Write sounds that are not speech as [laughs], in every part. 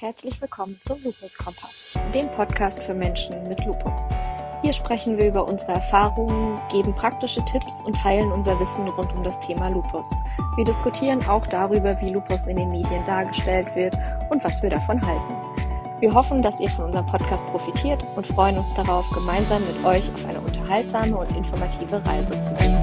Herzlich willkommen zum Lupus Kompass, dem Podcast für Menschen mit Lupus. Hier sprechen wir über unsere Erfahrungen, geben praktische Tipps und teilen unser Wissen rund um das Thema Lupus. Wir diskutieren auch darüber, wie Lupus in den Medien dargestellt wird und was wir davon halten. Wir hoffen, dass ihr von unserem Podcast profitiert und freuen uns darauf, gemeinsam mit euch auf eine unterhaltsame und informative Reise zu gehen.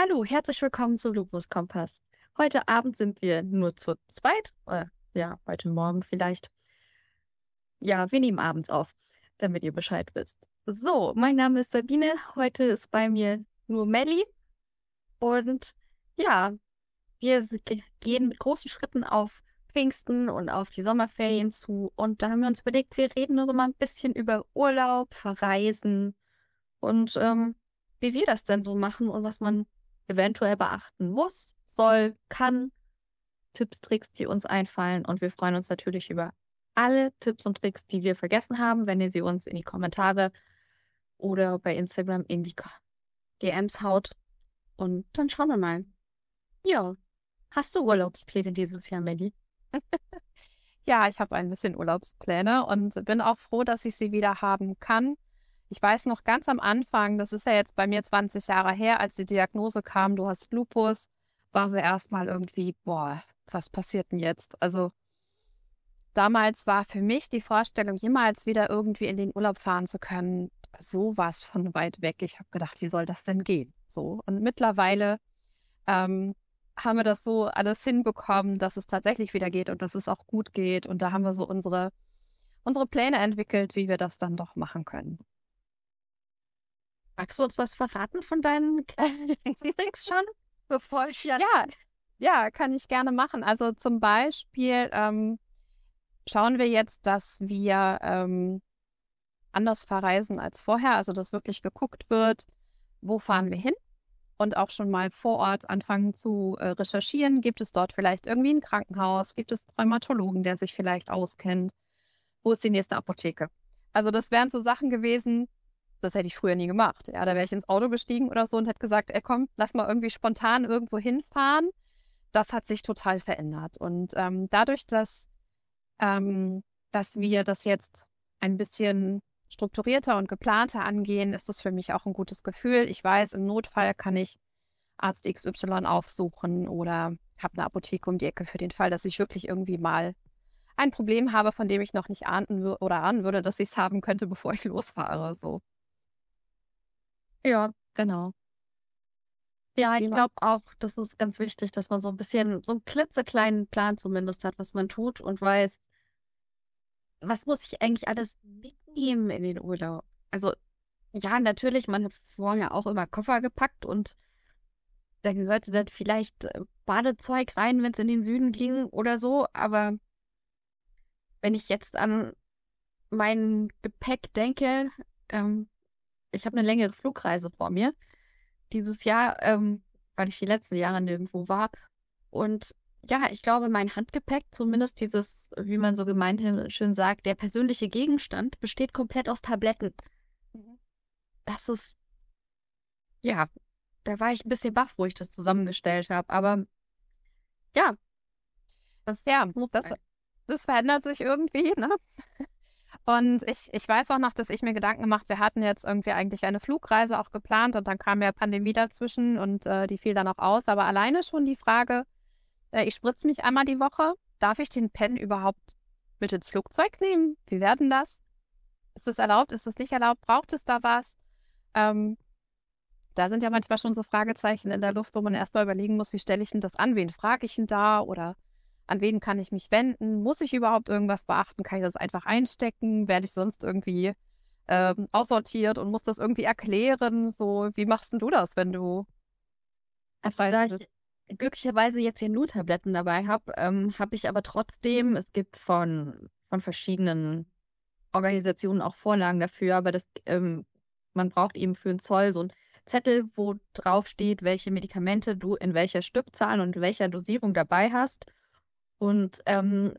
Hallo, herzlich willkommen zum Lupus Kompass. Heute Abend sind wir nur zu zweit, äh, ja, heute Morgen vielleicht. Ja, wir nehmen abends auf, damit ihr Bescheid wisst. So, mein Name ist Sabine. Heute ist bei mir nur Melli. Und ja, wir gehen mit großen Schritten auf Pfingsten und auf die Sommerferien zu. Und da haben wir uns überlegt, wir reden nur mal ein bisschen über Urlaub, Verreisen und ähm, wie wir das denn so machen und was man eventuell beachten muss, soll, kann. Tipps, Tricks, die uns einfallen. Und wir freuen uns natürlich über alle Tipps und Tricks, die wir vergessen haben, wenn ihr sie uns in die Kommentare oder bei Instagram in die DMs haut. Und dann schauen wir mal. Ja. Hast du Urlaubspläne dieses Jahr, Melly? [laughs] ja, ich habe ein bisschen Urlaubspläne und bin auch froh, dass ich sie wieder haben kann. Ich weiß noch ganz am Anfang, das ist ja jetzt bei mir 20 Jahre her, als die Diagnose kam, du hast Lupus, war so erstmal irgendwie, boah, was passiert denn jetzt? Also damals war für mich die Vorstellung, jemals wieder irgendwie in den Urlaub fahren zu können, sowas von weit weg. Ich habe gedacht, wie soll das denn gehen? So. Und mittlerweile ähm, haben wir das so alles hinbekommen, dass es tatsächlich wieder geht und dass es auch gut geht. Und da haben wir so unsere, unsere Pläne entwickelt, wie wir das dann doch machen können. Magst du uns was verraten von deinen [laughs] Tricks schon? Bevor ich ja. Ja, kann ich gerne machen. Also zum Beispiel ähm, schauen wir jetzt, dass wir ähm, anders verreisen als vorher. Also dass wirklich geguckt wird, wo fahren wir hin? Und auch schon mal vor Ort anfangen zu äh, recherchieren. Gibt es dort vielleicht irgendwie ein Krankenhaus? Gibt es Rheumatologen, der sich vielleicht auskennt? Wo ist die nächste Apotheke? Also das wären so Sachen gewesen, das hätte ich früher nie gemacht. Ja, da wäre ich ins Auto gestiegen oder so und hätte gesagt, ey komm, lass mal irgendwie spontan irgendwo hinfahren. Das hat sich total verändert. Und ähm, dadurch, dass, ähm, dass wir das jetzt ein bisschen strukturierter und geplanter angehen, ist das für mich auch ein gutes Gefühl. Ich weiß, im Notfall kann ich Arzt XY aufsuchen oder habe eine Apotheke um die Ecke für den Fall, dass ich wirklich irgendwie mal ein Problem habe, von dem ich noch nicht ahnen oder ahnen würde, dass ich es haben könnte, bevor ich [laughs] losfahre. So. Ja, genau. Ja, ich glaube auch, das ist ganz wichtig, dass man so ein bisschen, so einen klitzekleinen Plan zumindest hat, was man tut und weiß, was muss ich eigentlich alles mitnehmen in den Urlaub? Also, ja, natürlich, man hat vorher auch immer Koffer gepackt und da gehörte dann vielleicht äh, Badezeug rein, wenn es in den Süden ging oder so, aber wenn ich jetzt an mein Gepäck denke, ähm, ich habe eine längere Flugreise vor mir dieses Jahr, ähm, weil ich die letzten Jahre nirgendwo war. Und ja, ich glaube, mein Handgepäck, zumindest dieses, wie man so gemeinhin schön sagt, der persönliche Gegenstand, besteht komplett aus Tabletten. Mhm. Das ist, ja, da war ich ein bisschen baff, wo ich das zusammengestellt habe. Aber ja, das, ja, das, das verändert sich irgendwie, ne? [laughs] Und ich, ich weiß auch noch, dass ich mir Gedanken gemacht, wir hatten jetzt irgendwie eigentlich eine Flugreise auch geplant und dann kam ja Pandemie dazwischen und äh, die fiel dann auch aus. Aber alleine schon die Frage, äh, ich spritze mich einmal die Woche, darf ich den Pen überhaupt mit ins Flugzeug nehmen? Wie werden das? Ist das erlaubt? Ist das nicht erlaubt? Braucht es da was? Ähm, da sind ja manchmal schon so Fragezeichen in der Luft, wo man erstmal überlegen muss, wie stelle ich denn das an? Wen frage ich denn da? Oder an wen kann ich mich wenden? Muss ich überhaupt irgendwas beachten? Kann ich das einfach einstecken? Werde ich sonst irgendwie ähm, aussortiert und muss das irgendwie erklären? So, wie machst denn du das, wenn du. Also, da ich glücklicherweise jetzt hier nur Tabletten dabei habe, ähm, habe ich aber trotzdem, es gibt von, von verschiedenen Organisationen auch Vorlagen dafür, aber das, ähm, man braucht eben für einen Zoll so ein Zettel, wo drauf steht, welche Medikamente du in welcher Stückzahl und welcher Dosierung dabei hast. Und ähm,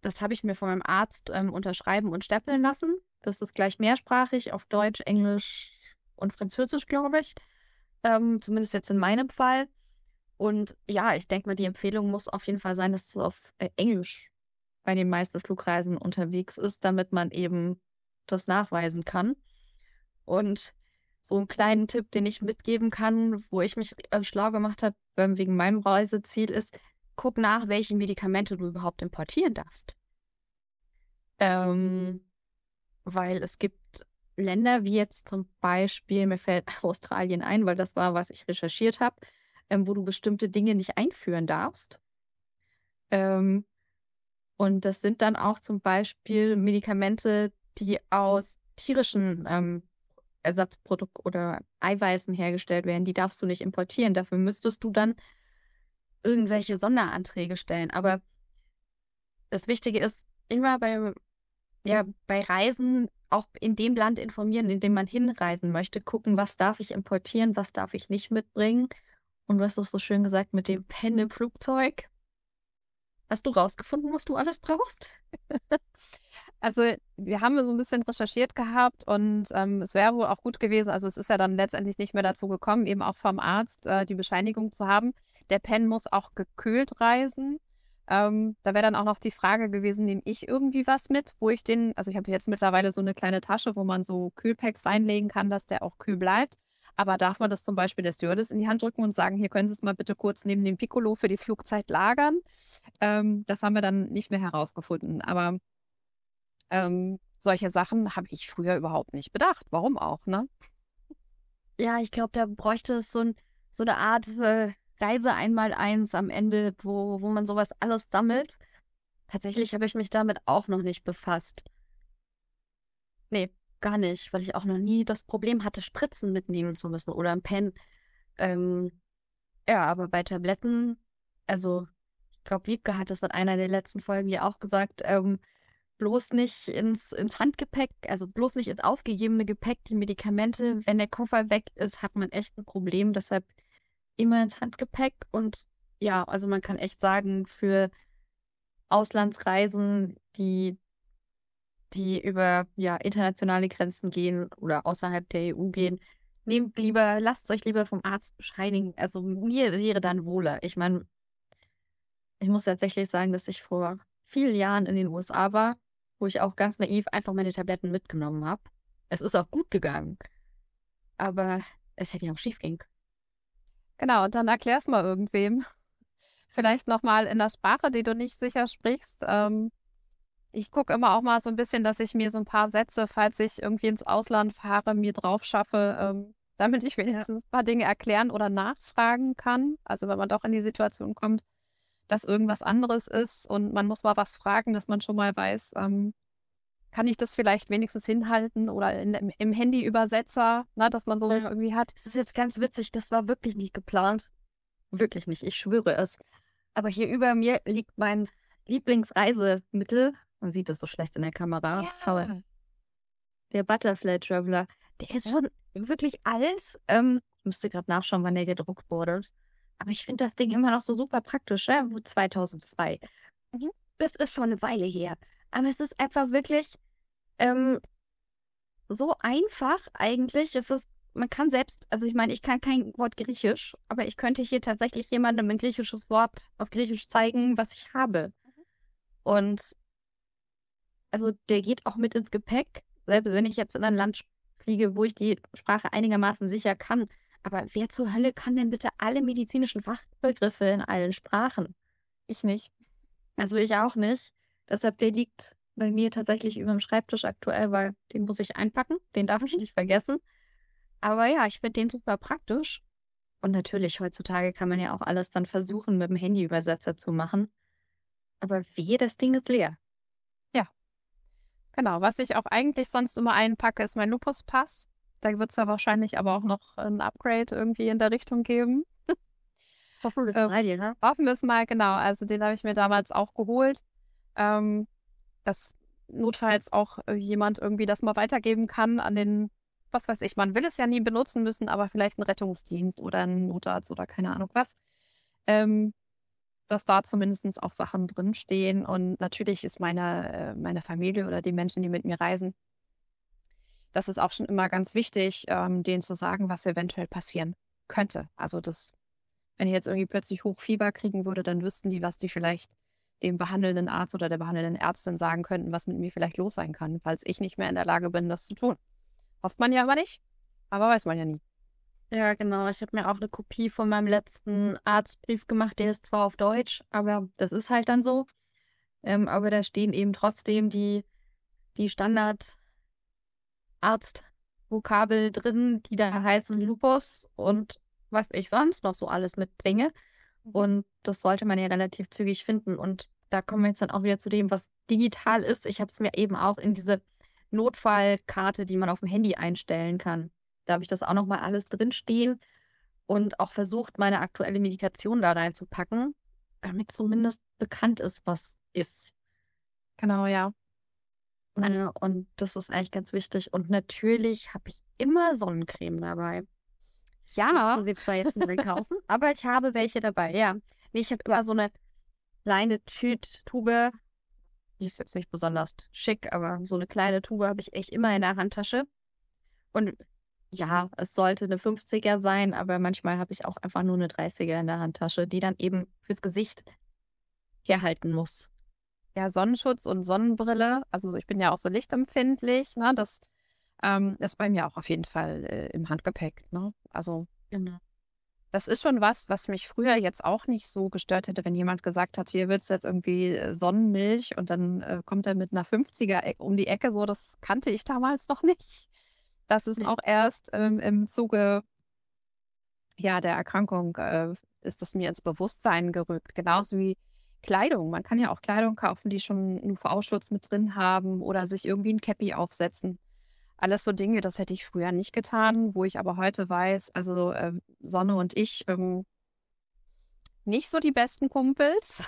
das habe ich mir von meinem Arzt ähm, unterschreiben und stempeln lassen. Das ist gleich mehrsprachig auf Deutsch, Englisch und Französisch, glaube ich. Ähm, zumindest jetzt in meinem Fall. Und ja, ich denke mal, die Empfehlung muss auf jeden Fall sein, dass es auf äh, Englisch bei den meisten Flugreisen unterwegs ist, damit man eben das nachweisen kann. Und so einen kleinen Tipp, den ich mitgeben kann, wo ich mich äh, schlau gemacht habe, ähm, wegen meinem Reiseziel ist, guck nach, welche Medikamente du überhaupt importieren darfst. Ähm, weil es gibt Länder wie jetzt zum Beispiel, mir fällt [laughs] Australien ein, weil das war, was ich recherchiert habe, ähm, wo du bestimmte Dinge nicht einführen darfst. Ähm, und das sind dann auch zum Beispiel Medikamente, die aus tierischen ähm, Ersatzprodukten oder Eiweißen hergestellt werden. Die darfst du nicht importieren. Dafür müsstest du dann irgendwelche Sonderanträge stellen. Aber das Wichtige ist, immer bei, ja, bei Reisen auch in dem Land informieren, in dem man hinreisen möchte, gucken, was darf ich importieren, was darf ich nicht mitbringen. Und du hast doch so schön gesagt, mit dem Pen im Flugzeug. Hast du rausgefunden, was du alles brauchst? [laughs] Also wir haben so ein bisschen recherchiert gehabt und ähm, es wäre wohl auch gut gewesen, also es ist ja dann letztendlich nicht mehr dazu gekommen, eben auch vom Arzt äh, die Bescheinigung zu haben. Der Pen muss auch gekühlt reisen. Ähm, da wäre dann auch noch die Frage gewesen, nehme ich irgendwie was mit, wo ich den, also ich habe jetzt mittlerweile so eine kleine Tasche, wo man so Kühlpacks reinlegen kann, dass der auch kühl bleibt. Aber darf man das zum Beispiel der Stewardess in die Hand drücken und sagen, hier können Sie es mal bitte kurz neben dem Piccolo für die Flugzeit lagern? Ähm, das haben wir dann nicht mehr herausgefunden. Aber ähm, solche Sachen habe ich früher überhaupt nicht bedacht. Warum auch, ne? Ja, ich glaube, da bräuchte es so, ein, so eine Art äh, Reise einmal eins am Ende, wo, wo man sowas alles sammelt. Tatsächlich habe ich mich damit auch noch nicht befasst. Nee, gar nicht, weil ich auch noch nie das Problem hatte, Spritzen mitnehmen zu müssen oder ein Pen. Ähm, ja, aber bei Tabletten, also ich glaube, Wiebke hat das in einer der letzten Folgen ja auch gesagt, ähm, bloß nicht ins, ins Handgepäck, also bloß nicht ins aufgegebene Gepäck, die Medikamente. Wenn der Koffer weg ist, hat man echt ein Problem. Deshalb immer ins Handgepäck. Und ja, also man kann echt sagen, für Auslandsreisen, die, die über ja, internationale Grenzen gehen oder außerhalb der EU gehen, nehmt lieber, lasst euch lieber vom Arzt bescheinigen. Also mir wäre dann wohler. Ich meine, ich muss tatsächlich sagen, dass ich vor vielen Jahren in den USA war wo ich auch ganz naiv einfach meine Tabletten mitgenommen habe. Es ist auch gut gegangen. Aber es hätte ja auch schief gehen können. Genau, und dann erklär's mal irgendwem. Vielleicht nochmal in der Sprache, die du nicht sicher sprichst. Ähm, ich gucke immer auch mal so ein bisschen, dass ich mir so ein paar Sätze, falls ich irgendwie ins Ausland fahre, mir drauf schaffe, ähm, damit ich wenigstens ein paar Dinge erklären oder nachfragen kann. Also wenn man doch in die Situation kommt, dass irgendwas anderes ist und man muss mal was fragen, dass man schon mal weiß, ähm, kann ich das vielleicht wenigstens hinhalten oder in, im, Handy-Übersetzer, ne, dass man sowas irgendwie hat. Das ist jetzt ganz witzig, das war wirklich nicht geplant. Wirklich nicht, ich schwöre es. Aber hier über mir liegt mein Lieblingsreisemittel. Man sieht das so schlecht in der Kamera. Ja. Aber der Butterfly Traveler, der ist schon wirklich alt. Ähm, ich müsste gerade nachschauen, wann der gedruckt wurde. Aber ich finde das Ding immer noch so super praktisch, ja? 2002. Mhm. Das ist schon eine Weile her. Aber es ist einfach wirklich ähm, so einfach eigentlich. Es ist, man kann selbst, also ich meine, ich kann kein Wort Griechisch, aber ich könnte hier tatsächlich jemandem ein griechisches Wort auf Griechisch zeigen, was ich habe. Und also der geht auch mit ins Gepäck, selbst wenn ich jetzt in ein Land fliege, wo ich die Sprache einigermaßen sicher kann. Aber wer zur Hölle kann denn bitte alle medizinischen Fachbegriffe in allen Sprachen? Ich nicht. Also ich auch nicht. Deshalb, der liegt bei mir tatsächlich über dem Schreibtisch aktuell, weil den muss ich einpacken. Den darf ich nicht vergessen. Aber ja, ich finde den super praktisch. Und natürlich, heutzutage kann man ja auch alles dann versuchen, mit dem Handyübersetzer zu machen. Aber wehe, das Ding ist leer. Ja. Genau. Was ich auch eigentlich sonst immer einpacke, ist mein Lupus-Pass. Da wird es ja wahrscheinlich aber auch noch ein Upgrade irgendwie in der Richtung geben. Hoffen wir es mal, äh, ne? Hoffen wir es mal, genau. Also den habe ich mir damals auch geholt. Ähm, dass notfalls auch äh, jemand irgendwie das mal weitergeben kann an den, was weiß ich, man will es ja nie benutzen müssen, aber vielleicht ein Rettungsdienst oder ein Notarzt oder keine Ahnung was. Ähm, dass da zumindest auch Sachen drinstehen. Und natürlich ist meine, äh, meine Familie oder die Menschen, die mit mir reisen, das ist auch schon immer ganz wichtig, ähm, denen zu sagen, was eventuell passieren könnte. Also das, wenn ich jetzt irgendwie plötzlich Hochfieber kriegen würde, dann wüssten die, was die vielleicht dem behandelnden Arzt oder der behandelnden Ärztin sagen könnten, was mit mir vielleicht los sein kann, falls ich nicht mehr in der Lage bin, das zu tun. Hofft man ja aber nicht, aber weiß man ja nie. Ja, genau. Ich habe mir auch eine Kopie von meinem letzten Arztbrief gemacht. Der ist zwar auf Deutsch, aber das ist halt dann so. Ähm, aber da stehen eben trotzdem die, die Standard Arztvokabel drin, die da heißen Lupus und was ich sonst noch so alles mitbringe. Mhm. Und das sollte man ja relativ zügig finden. Und da kommen wir jetzt dann auch wieder zu dem, was digital ist. Ich habe es mir eben auch in diese Notfallkarte, die man auf dem Handy einstellen kann. Da habe ich das auch nochmal alles drinstehen und auch versucht, meine aktuelle Medikation da reinzupacken, damit zumindest bekannt ist, was ist. Genau, ja. Äh, und das ist eigentlich ganz wichtig. Und natürlich habe ich immer Sonnencreme dabei. Ja. Ich sie zwar jetzt nicht kaufen, [laughs] aber ich habe welche dabei, ja. Nee, ich habe immer so eine kleine Tüte, Die ist jetzt nicht besonders schick, aber so eine kleine Tube habe ich echt immer in der Handtasche. Und ja, es sollte eine 50er sein, aber manchmal habe ich auch einfach nur eine 30er in der Handtasche, die dann eben fürs Gesicht herhalten muss. Ja, Sonnenschutz und Sonnenbrille, also ich bin ja auch so lichtempfindlich, ne? Das ähm, ist bei mir auch auf jeden Fall äh, im Handgepäck, ne? Also genau. Das ist schon was, was mich früher jetzt auch nicht so gestört hätte, wenn jemand gesagt hat, hier willst du jetzt irgendwie äh, Sonnenmilch und dann äh, kommt er mit einer 50er um die Ecke, so das kannte ich damals noch nicht. Das ist auch erst ähm, im Zuge ja, der Erkrankung äh, ist das mir ins Bewusstsein gerückt. Genauso wie Kleidung. Man kann ja auch Kleidung kaufen, die schon einen UV-Schutz mit drin haben oder sich irgendwie ein Cappy aufsetzen. Alles so Dinge, das hätte ich früher nicht getan, wo ich aber heute weiß, also äh, Sonne und ich ähm, nicht so die besten Kumpels.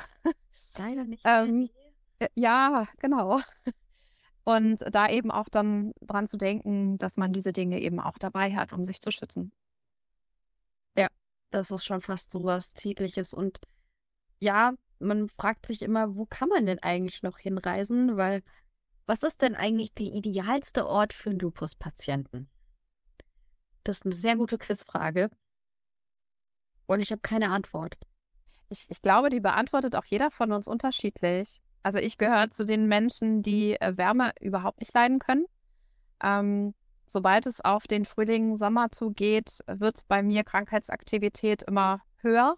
Leider [laughs] nicht. ähm, äh, ja, genau. [laughs] Und da eben auch dann dran zu denken, dass man diese Dinge eben auch dabei hat, um sich zu schützen. Ja, das ist schon fast so was tägliches. Und ja, man fragt sich immer, wo kann man denn eigentlich noch hinreisen? Weil was ist denn eigentlich der idealste Ort für einen Lupus-Patienten? Das ist eine sehr gute Quizfrage. Und ich habe keine Antwort. Ich, ich glaube, die beantwortet auch jeder von uns unterschiedlich. Also ich gehöre zu den Menschen, die äh, Wärme überhaupt nicht leiden können. Ähm, sobald es auf den Frühling, Sommer zugeht, wird bei mir Krankheitsaktivität immer höher.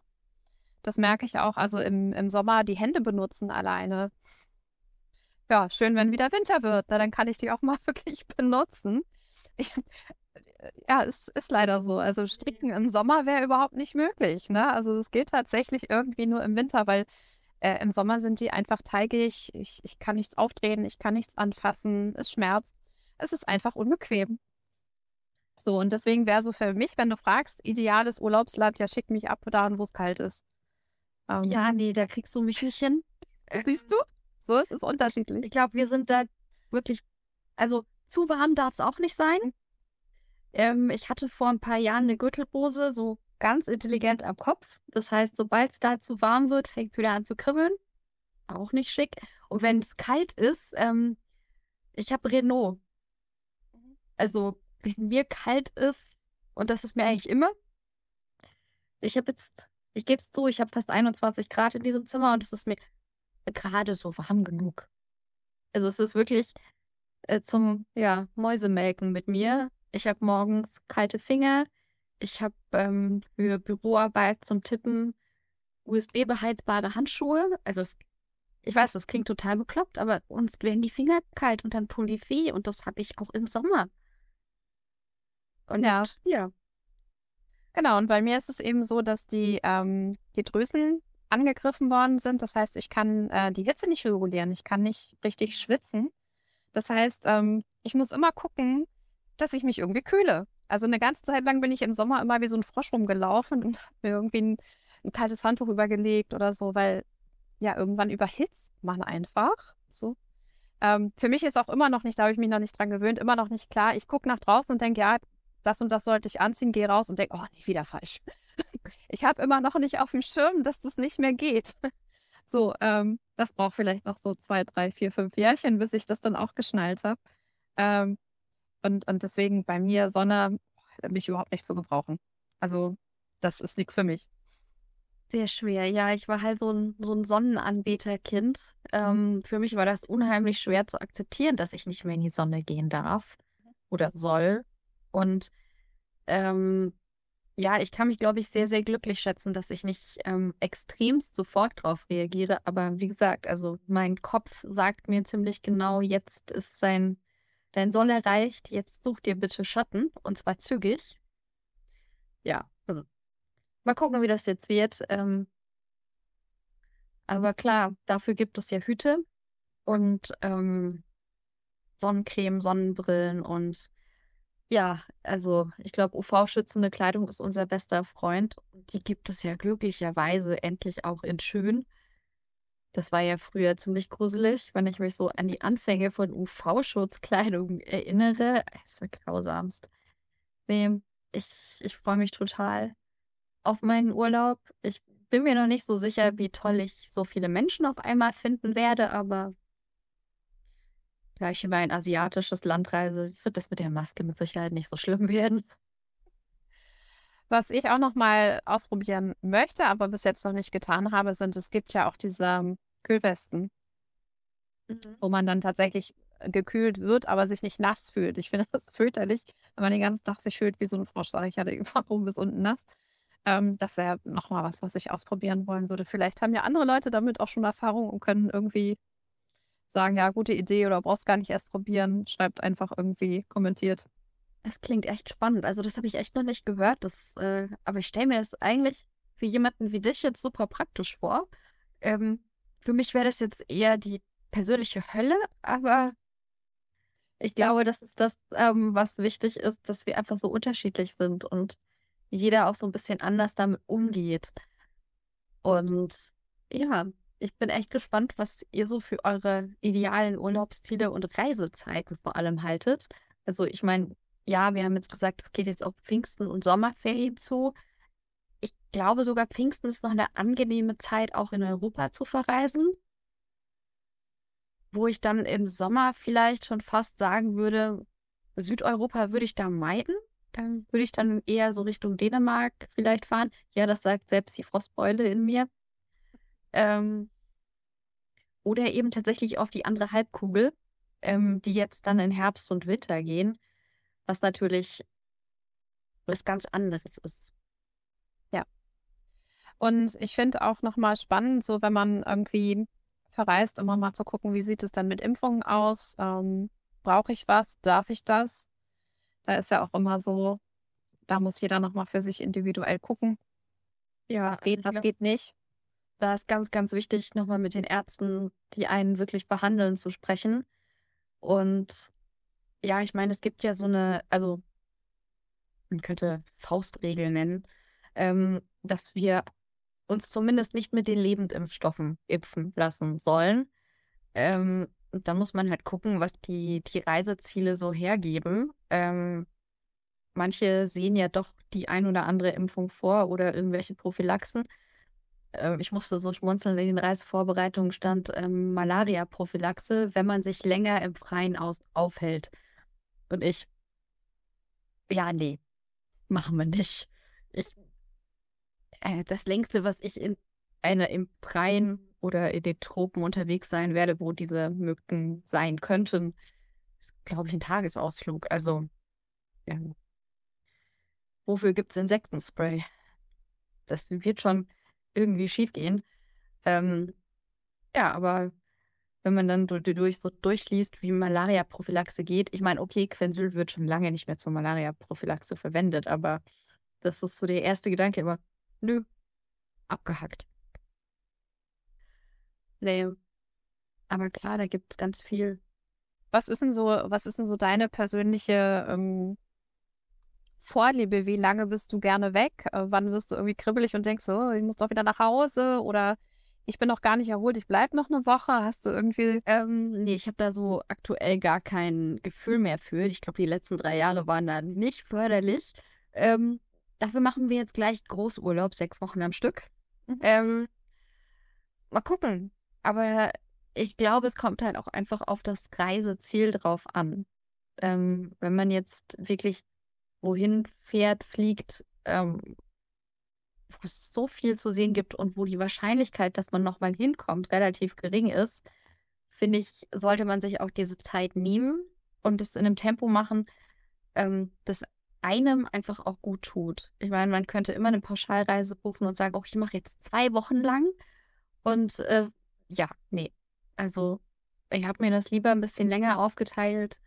Das merke ich auch. Also im, im Sommer die Hände benutzen alleine. Ja, schön, wenn wieder Winter wird. Na, dann kann ich die auch mal [laughs] wirklich benutzen. Ich, ja, es ist leider so. Also stricken im Sommer wäre überhaupt nicht möglich. Ne? Also es geht tatsächlich irgendwie nur im Winter, weil äh, Im Sommer sind die einfach teigig. Ich, ich kann nichts aufdrehen, ich kann nichts anfassen. Es schmerzt. Es ist einfach unbequem. So, und deswegen wäre so für mich, wenn du fragst, ideales Urlaubsland, ja, schick mich ab dahin, wo es kalt ist. Ähm, ja, nee, da kriegst du mich nicht hin. Siehst du? So, es ist unterschiedlich. Ich glaube, wir sind da wirklich, also zu warm darf es auch nicht sein. Ähm, ich hatte vor ein paar Jahren eine Gürtelbose, so ganz intelligent am Kopf. Das heißt, sobald es da zu warm wird, fängt es wieder an zu kribbeln. Auch nicht schick. Und wenn es kalt ist, ähm, ich habe Renault. Also, wenn mir kalt ist, und das ist mir eigentlich immer, ich habe jetzt, ich gebe es zu, ich habe fast 21 Grad in diesem Zimmer und es ist mir gerade so warm genug. Also es ist wirklich äh, zum, ja, Mäusemelken mit mir. Ich habe morgens kalte Finger, ich habe ähm, für Büroarbeit zum Tippen USB-beheizbare Handschuhe. Also es, ich weiß, das klingt total bekloppt, aber uns werden die Finger kalt und dann weh und das habe ich auch im Sommer. Und ja. ja. Genau, und bei mir ist es eben so, dass die, ähm, die Drüsen angegriffen worden sind. Das heißt, ich kann äh, die Hitze nicht regulieren, ich kann nicht richtig schwitzen. Das heißt, ähm, ich muss immer gucken, dass ich mich irgendwie kühle. Also eine ganze Zeit lang bin ich im Sommer immer wie so ein Frosch rumgelaufen und [laughs] habe mir irgendwie ein, ein, kaltes Handtuch übergelegt oder so, weil ja irgendwann überhitzt man einfach. So. Ähm, für mich ist auch immer noch nicht, da habe ich mich noch nicht dran gewöhnt, immer noch nicht klar. Ich gucke nach draußen und denke, ja, das und das sollte ich anziehen, gehe raus und denke, oh, nicht wieder falsch. [laughs] ich habe immer noch nicht auf dem Schirm, dass das nicht mehr geht. [laughs] so, ähm, das braucht vielleicht noch so zwei, drei, vier, fünf Jährchen, bis ich das dann auch geschnallt habe. Ähm, und, und deswegen bei mir Sonne mich überhaupt nicht zu gebrauchen. Also das ist nichts für mich. Sehr schwer. Ja, ich war halt so ein, so ein Sonnenanbeterkind. Ähm, für mich war das unheimlich schwer zu akzeptieren, dass ich nicht mehr in die Sonne gehen darf oder soll. Und ähm, ja, ich kann mich, glaube ich, sehr, sehr glücklich schätzen, dass ich nicht ähm, extremst sofort drauf reagiere. Aber wie gesagt, also mein Kopf sagt mir ziemlich genau, jetzt ist sein, dein Soll erreicht, jetzt such dir bitte Schatten und zwar zügig. Ja, also Mal gucken, wie das jetzt wird. Ähm, aber klar, dafür gibt es ja Hüte und ähm, Sonnencreme, Sonnenbrillen und ja, also ich glaube, UV-schützende Kleidung ist unser bester Freund. Und die gibt es ja glücklicherweise endlich auch in schön. Das war ja früher ziemlich gruselig, wenn ich mich so an die Anfänge von UV-Schutzkleidung erinnere. Es ist grausamst. Ich, ich freue mich total auf meinen Urlaub. Ich bin mir noch nicht so sicher, wie toll ich so viele Menschen auf einmal finden werde, aber da ich über ein asiatisches Land reise, wird das mit der Maske mit Sicherheit nicht so schlimm [laughs] werden. Was ich auch noch mal ausprobieren möchte, aber bis jetzt noch nicht getan habe, sind, es gibt ja auch diese Kühlwesten, mhm. wo man dann tatsächlich gekühlt wird, aber sich nicht nass fühlt. Ich finde [laughs] das fürchterlich, wenn man den ganzen Tag sich fühlt wie so ein Frosch. Sag ich hatte [laughs] von oben bis unten nass. Ähm, das wäre nochmal was, was ich ausprobieren wollen würde. Vielleicht haben ja andere Leute damit auch schon Erfahrung und können irgendwie sagen, ja, gute Idee oder brauchst gar nicht erst probieren. Schreibt einfach irgendwie, kommentiert. Das klingt echt spannend. Also das habe ich echt noch nicht gehört. Das, äh, aber ich stelle mir das eigentlich für jemanden wie dich jetzt super praktisch vor. Ähm, für mich wäre das jetzt eher die persönliche Hölle, aber ich glaube, das ist das, ähm, was wichtig ist, dass wir einfach so unterschiedlich sind und jeder auch so ein bisschen anders damit umgeht. Und ja, ich bin echt gespannt, was ihr so für eure idealen Urlaubsziele und Reisezeiten vor allem haltet. Also ich meine, ja, wir haben jetzt gesagt, es geht jetzt auf Pfingsten und Sommerferien zu. Ich glaube sogar, Pfingsten ist noch eine angenehme Zeit, auch in Europa zu verreisen. Wo ich dann im Sommer vielleicht schon fast sagen würde, Südeuropa würde ich da meiden dann würde ich dann eher so Richtung Dänemark vielleicht fahren. Ja, das sagt selbst die Frostbeule in mir. Ähm, oder eben tatsächlich auf die andere Halbkugel, ähm, die jetzt dann in Herbst und Winter gehen, was natürlich was ganz anderes ist. Ja. Und ich finde auch nochmal spannend, so wenn man irgendwie verreist, immer mal zu gucken, wie sieht es dann mit Impfungen aus? Ähm, Brauche ich was? Darf ich das? Da ist ja auch immer so, da muss jeder nochmal für sich individuell gucken. Ja, was geht, was geht nicht. Da ist ganz, ganz wichtig, nochmal mit den Ärzten, die einen wirklich behandeln, zu sprechen. Und ja, ich meine, es gibt ja so eine, also man könnte Faustregel nennen, ähm, dass wir uns zumindest nicht mit den Lebendimpfstoffen impfen lassen sollen. Ähm, dann muss man halt gucken, was die, die Reiseziele so hergeben. Ähm, manche sehen ja doch die ein oder andere Impfung vor oder irgendwelche Prophylaxen. Ähm, ich musste so schmunzeln, in den Reisevorbereitungen stand ähm, Malaria-Prophylaxe, wenn man sich länger im Freien aus aufhält. Und ich, ja, nee, machen wir nicht. Ich, äh, das längste, was ich in einer im Freien oder in den Tropen unterwegs sein werde, wo diese Mücken sein könnten, ist, glaube ich, ein Tagesausflug. Also, ja. Wofür gibt es Insektenspray? Das wird schon irgendwie schief gehen. Ähm, ja, aber wenn man dann durch, so durchliest, wie Malaria-Prophylaxe geht, ich meine, okay, Quensyl wird schon lange nicht mehr zur Malaria-Prophylaxe verwendet, aber das ist so der erste Gedanke immer, nö, abgehackt. Nee. Aber klar, da gibt es ganz viel. Was ist denn so, was ist denn so deine persönliche ähm, Vorliebe? Wie lange bist du gerne weg? Äh, wann wirst du irgendwie kribbelig und denkst, oh, ich muss doch wieder nach Hause? Oder ich bin noch gar nicht erholt, ich bleibe noch eine Woche. Hast du irgendwie. Ähm, nee, ich habe da so aktuell gar kein Gefühl mehr für. Ich glaube, die letzten drei Jahre waren da nicht förderlich. Ähm, dafür machen wir jetzt gleich Großurlaub, sechs Wochen am Stück. Mhm. Ähm, mal gucken. Aber ich glaube, es kommt halt auch einfach auf das Reiseziel drauf an. Ähm, wenn man jetzt wirklich wohin fährt, fliegt, ähm, wo es so viel zu sehen gibt und wo die Wahrscheinlichkeit, dass man nochmal hinkommt, relativ gering ist, finde ich, sollte man sich auch diese Zeit nehmen und es in einem Tempo machen, ähm, das einem einfach auch gut tut. Ich meine, man könnte immer eine Pauschalreise buchen und sagen, oh, ich mache jetzt zwei Wochen lang und äh, ja, nee, also ich habe mir das lieber ein bisschen länger aufgeteilt,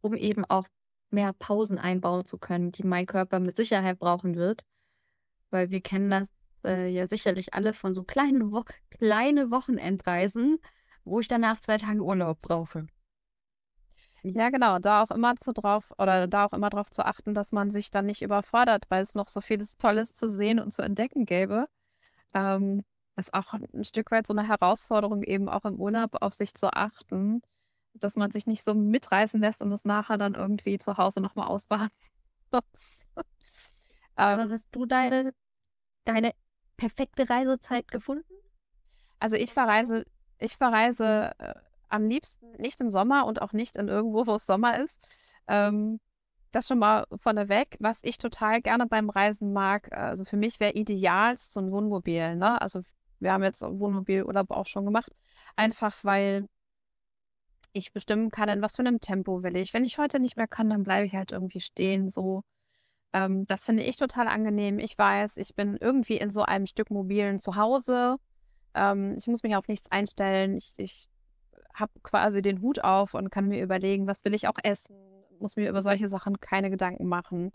um eben auch mehr Pausen einbauen zu können, die mein Körper mit Sicherheit brauchen wird. Weil wir kennen das äh, ja sicherlich alle von so kleinen Wo kleine Wochenendreisen, wo ich danach zwei Tage Urlaub brauche. Ja, genau, da auch immer zu drauf oder da auch immer darauf zu achten, dass man sich dann nicht überfordert, weil es noch so vieles Tolles zu sehen und zu entdecken gäbe. Ähm, ist auch ein Stück weit so eine Herausforderung, eben auch im Urlaub auf sich zu achten, dass man sich nicht so mitreißen lässt und es nachher dann irgendwie zu Hause nochmal ausbaden [laughs] muss. Aber hast du deine, deine perfekte Reisezeit gefunden? Also ich verreise, ich verreise äh, am liebsten nicht im Sommer und auch nicht in irgendwo, wo es Sommer ist. Ähm, das schon mal vorneweg, was ich total gerne beim Reisen mag. Also für mich wäre ideal so ein Wohnmobil. Ne? Also wir haben jetzt Wohnmobilurlaub auch schon gemacht. Einfach weil ich bestimmen kann, in was für einem Tempo will ich. Wenn ich heute nicht mehr kann, dann bleibe ich halt irgendwie stehen. So, ähm, das finde ich total angenehm. Ich weiß, ich bin irgendwie in so einem Stück mobilen Zuhause. Ähm, ich muss mich auf nichts einstellen. Ich, ich habe quasi den Hut auf und kann mir überlegen, was will ich auch essen. Muss mir über solche Sachen keine Gedanken machen.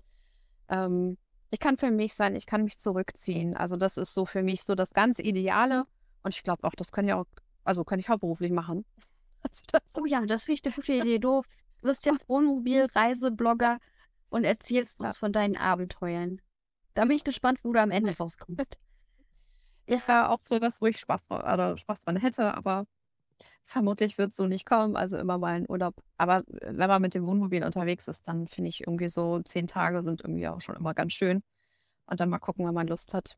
Ähm, ich kann für mich sein, ich kann mich zurückziehen. Also das ist so für mich so das ganz Ideale. Und ich glaube auch, das kann ja auch, also kann ich hauptberuflich machen. Also oh ja, das finde ich eine gute Idee. Du wirst jetzt Wohnmobil-Reiseblogger und erzählst uns von deinen Abenteuern. Da bin ich gespannt, wo du am Ende rauskommst. Ich war auch sowas, wo ich Spaß, oder Spaß dran hätte, aber vermutlich wird es so nicht kommen. Also immer mal ein Urlaub. Aber wenn man mit dem Wohnmobil unterwegs ist, dann finde ich irgendwie so zehn Tage sind irgendwie auch schon immer ganz schön. Und dann mal gucken, wenn man Lust hat.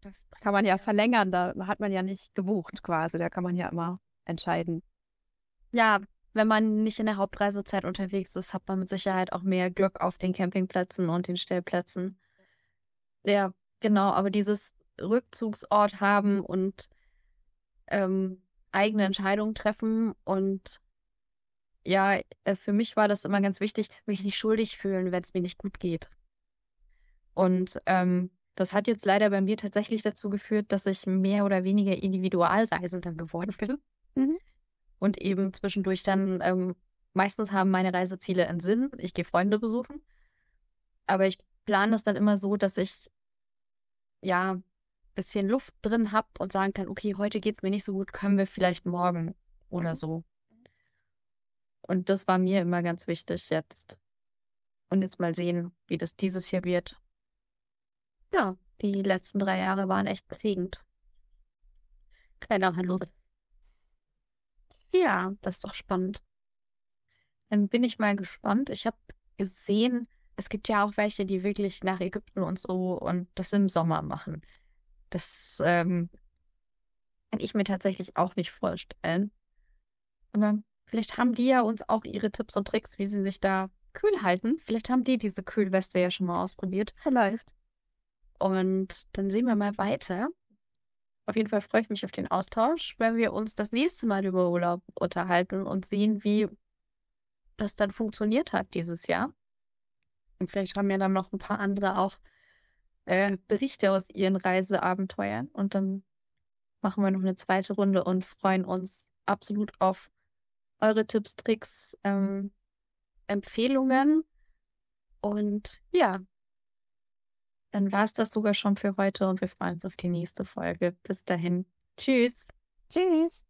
Das kann man ja verlängern, da hat man ja nicht gebucht quasi. Da kann man ja immer entscheiden. Ja, wenn man nicht in der Hauptreisezeit unterwegs ist, hat man mit Sicherheit auch mehr Glück auf den Campingplätzen und den Stellplätzen. Ja, genau, aber dieses Rückzugsort haben und ähm, eigene Entscheidungen treffen und ja, äh, für mich war das immer ganz wichtig, mich nicht schuldig fühlen, wenn es mir nicht gut geht. Und ähm, das hat jetzt leider bei mir tatsächlich dazu geführt, dass ich mehr oder weniger Individualreisender geworden bin. Mhm und eben zwischendurch dann, ähm, meistens haben meine Reiseziele einen Sinn. Ich gehe Freunde besuchen. Aber ich plane das dann immer so, dass ich ja bisschen Luft drin habe und sagen kann, okay, heute geht es mir nicht so gut, können wir vielleicht morgen oder so. Und das war mir immer ganz wichtig jetzt. Und jetzt mal sehen, wie das dieses Jahr wird. Ja, die letzten drei Jahre waren echt prägend. Keine Ahnung. Ja, das ist doch spannend. Dann bin ich mal gespannt. Ich habe gesehen, es gibt ja auch welche, die wirklich nach Ägypten und so und das im Sommer machen. Das ähm, kann ich mir tatsächlich auch nicht vorstellen. Aber vielleicht haben die ja uns auch ihre Tipps und Tricks, wie sie sich da kühl halten. Vielleicht haben die diese Kühlweste ja schon mal ausprobiert. Vielleicht. Und dann sehen wir mal weiter. Auf jeden Fall freue ich mich auf den Austausch, wenn wir uns das nächste Mal über Urlaub unterhalten und sehen, wie das dann funktioniert hat dieses Jahr. Und vielleicht haben ja dann noch ein paar andere auch äh, Berichte aus ihren Reiseabenteuern. Und dann machen wir noch eine zweite Runde und freuen uns absolut auf eure Tipps, Tricks, ähm, Empfehlungen. Und ja, dann war es das sogar schon für heute und wir freuen uns auf die nächste Folge. Bis dahin. Tschüss. Tschüss.